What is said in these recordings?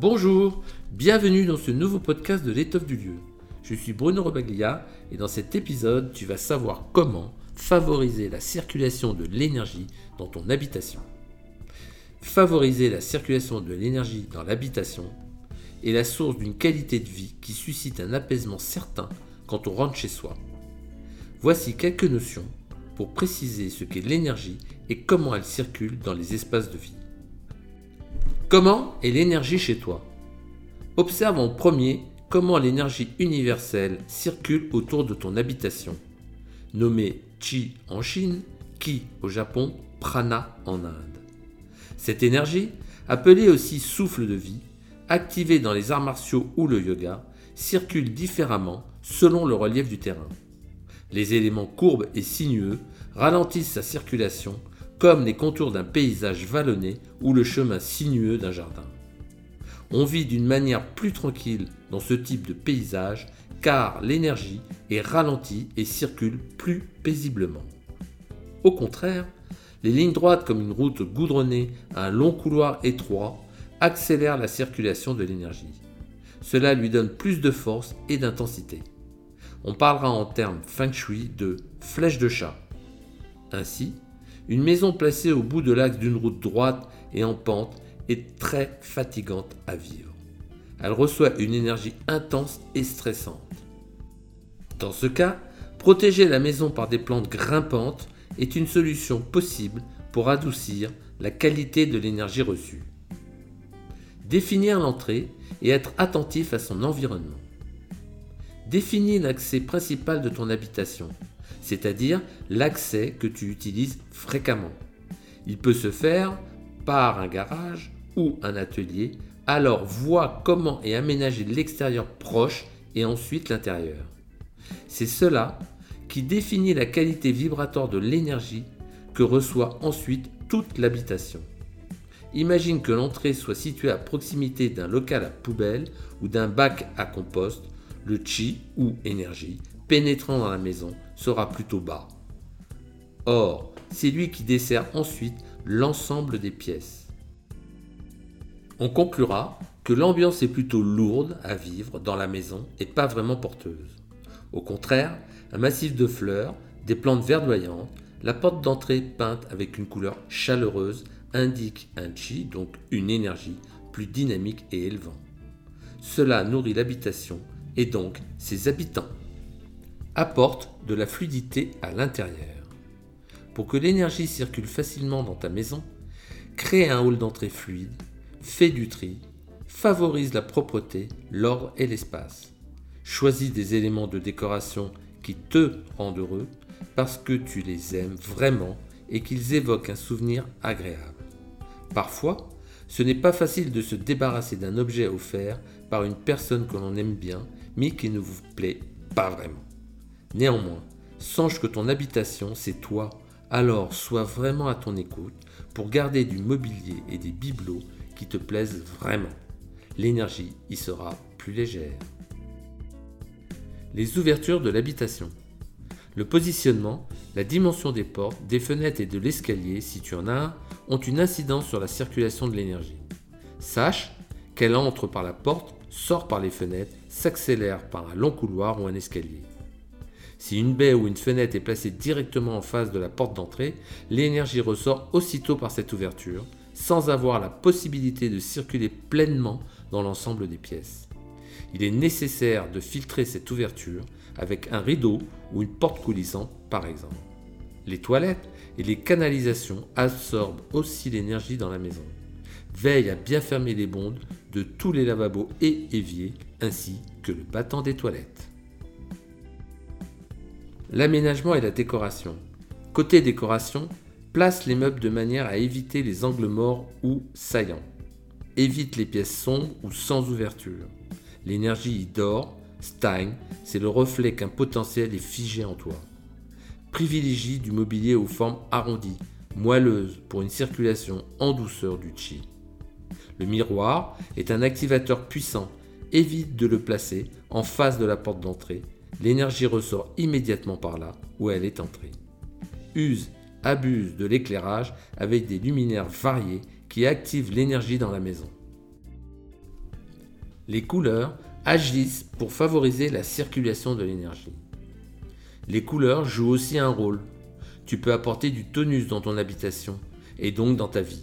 Bonjour, bienvenue dans ce nouveau podcast de l'étoffe du lieu. Je suis Bruno Robaglia et dans cet épisode, tu vas savoir comment favoriser la circulation de l'énergie dans ton habitation. Favoriser la circulation de l'énergie dans l'habitation est la source d'une qualité de vie qui suscite un apaisement certain quand on rentre chez soi. Voici quelques notions pour préciser ce qu'est l'énergie et comment elle circule dans les espaces de vie. Comment est l'énergie chez toi? Observe en premier comment l'énergie universelle circule autour de ton habitation, nommée Chi en Chine, Ki au Japon, Prana en Inde. Cette énergie, appelée aussi souffle de vie, activée dans les arts martiaux ou le yoga, circule différemment selon le relief du terrain. Les éléments courbes et sinueux ralentissent sa circulation comme les contours d'un paysage vallonné ou le chemin sinueux d'un jardin. On vit d'une manière plus tranquille dans ce type de paysage car l'énergie est ralentie et circule plus paisiblement. Au contraire, les lignes droites comme une route goudronnée à un long couloir étroit accélèrent la circulation de l'énergie. Cela lui donne plus de force et d'intensité. On parlera en termes feng shui de flèche de chat. Ainsi, une maison placée au bout de l'axe d'une route droite et en pente est très fatigante à vivre. Elle reçoit une énergie intense et stressante. Dans ce cas, protéger la maison par des plantes grimpantes est une solution possible pour adoucir la qualité de l'énergie reçue. Définir l'entrée et être attentif à son environnement. Définis l'accès principal de ton habitation c'est-à-dire l'accès que tu utilises fréquemment. Il peut se faire par un garage ou un atelier, alors vois comment est aménagé l'extérieur proche et ensuite l'intérieur. C'est cela qui définit la qualité vibratoire de l'énergie que reçoit ensuite toute l'habitation. Imagine que l'entrée soit située à proximité d'un local à poubelle ou d'un bac à compost, le chi ou énergie pénétrant dans la maison sera plutôt bas. Or, c'est lui qui dessert ensuite l'ensemble des pièces. On conclura que l'ambiance est plutôt lourde à vivre dans la maison et pas vraiment porteuse. Au contraire, un massif de fleurs, des plantes verdoyantes, la porte d'entrée peinte avec une couleur chaleureuse indique un chi, donc une énergie plus dynamique et élevant. Cela nourrit l'habitation et donc ses habitants apporte de la fluidité à l'intérieur. Pour que l'énergie circule facilement dans ta maison, crée un hall d'entrée fluide, fais du tri, favorise la propreté, l'ordre et l'espace. Choisis des éléments de décoration qui te rendent heureux parce que tu les aimes vraiment et qu'ils évoquent un souvenir agréable. Parfois, ce n'est pas facile de se débarrasser d'un objet offert par une personne que l'on aime bien mais qui ne vous plaît pas vraiment. Néanmoins, songe que ton habitation, c'est toi, alors sois vraiment à ton écoute pour garder du mobilier et des bibelots qui te plaisent vraiment. L'énergie y sera plus légère. Les ouvertures de l'habitation. Le positionnement, la dimension des portes, des fenêtres et de l'escalier, si tu en as un, ont une incidence sur la circulation de l'énergie. Sache qu'elle entre par la porte, sort par les fenêtres, s'accélère par un long couloir ou un escalier. Si une baie ou une fenêtre est placée directement en face de la porte d'entrée, l'énergie ressort aussitôt par cette ouverture, sans avoir la possibilité de circuler pleinement dans l'ensemble des pièces. Il est nécessaire de filtrer cette ouverture avec un rideau ou une porte coulissante par exemple. Les toilettes et les canalisations absorbent aussi l'énergie dans la maison. Veille à bien fermer les bondes de tous les lavabos et éviers ainsi que le battant des toilettes. L'aménagement et la décoration. Côté décoration, place les meubles de manière à éviter les angles morts ou saillants. Évite les pièces sombres ou sans ouverture. L'énergie y dort, stagne, c'est le reflet qu'un potentiel est figé en toi. Privilégie du mobilier aux formes arrondies, moelleuses pour une circulation en douceur du chi. Le miroir est un activateur puissant, évite de le placer en face de la porte d'entrée l'énergie ressort immédiatement par là où elle est entrée. Use, abuse de l'éclairage avec des luminaires variés qui activent l'énergie dans la maison. Les couleurs agissent pour favoriser la circulation de l'énergie. Les couleurs jouent aussi un rôle. Tu peux apporter du tonus dans ton habitation et donc dans ta vie.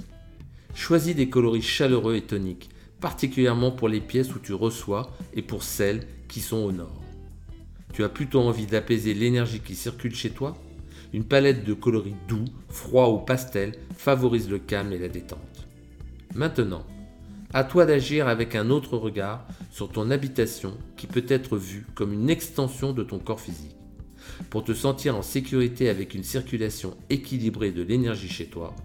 Choisis des coloris chaleureux et toniques, particulièrement pour les pièces où tu reçois et pour celles qui sont au nord. Tu as plutôt envie d'apaiser l'énergie qui circule chez toi? Une palette de coloris doux, froids ou pastel favorise le calme et la détente. Maintenant, à toi d'agir avec un autre regard sur ton habitation qui peut être vue comme une extension de ton corps physique. Pour te sentir en sécurité avec une circulation équilibrée de l'énergie chez toi,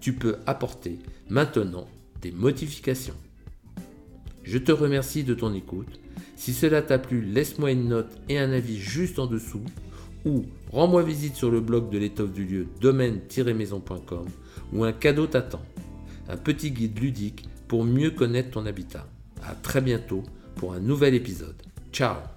tu peux apporter maintenant des modifications. Je te remercie de ton écoute. Si cela t'a plu, laisse-moi une note et un avis juste en dessous ou rends-moi visite sur le blog de l'étoffe du lieu domaine-maison.com où un cadeau t'attend. Un petit guide ludique pour mieux connaître ton habitat. A très bientôt pour un nouvel épisode. Ciao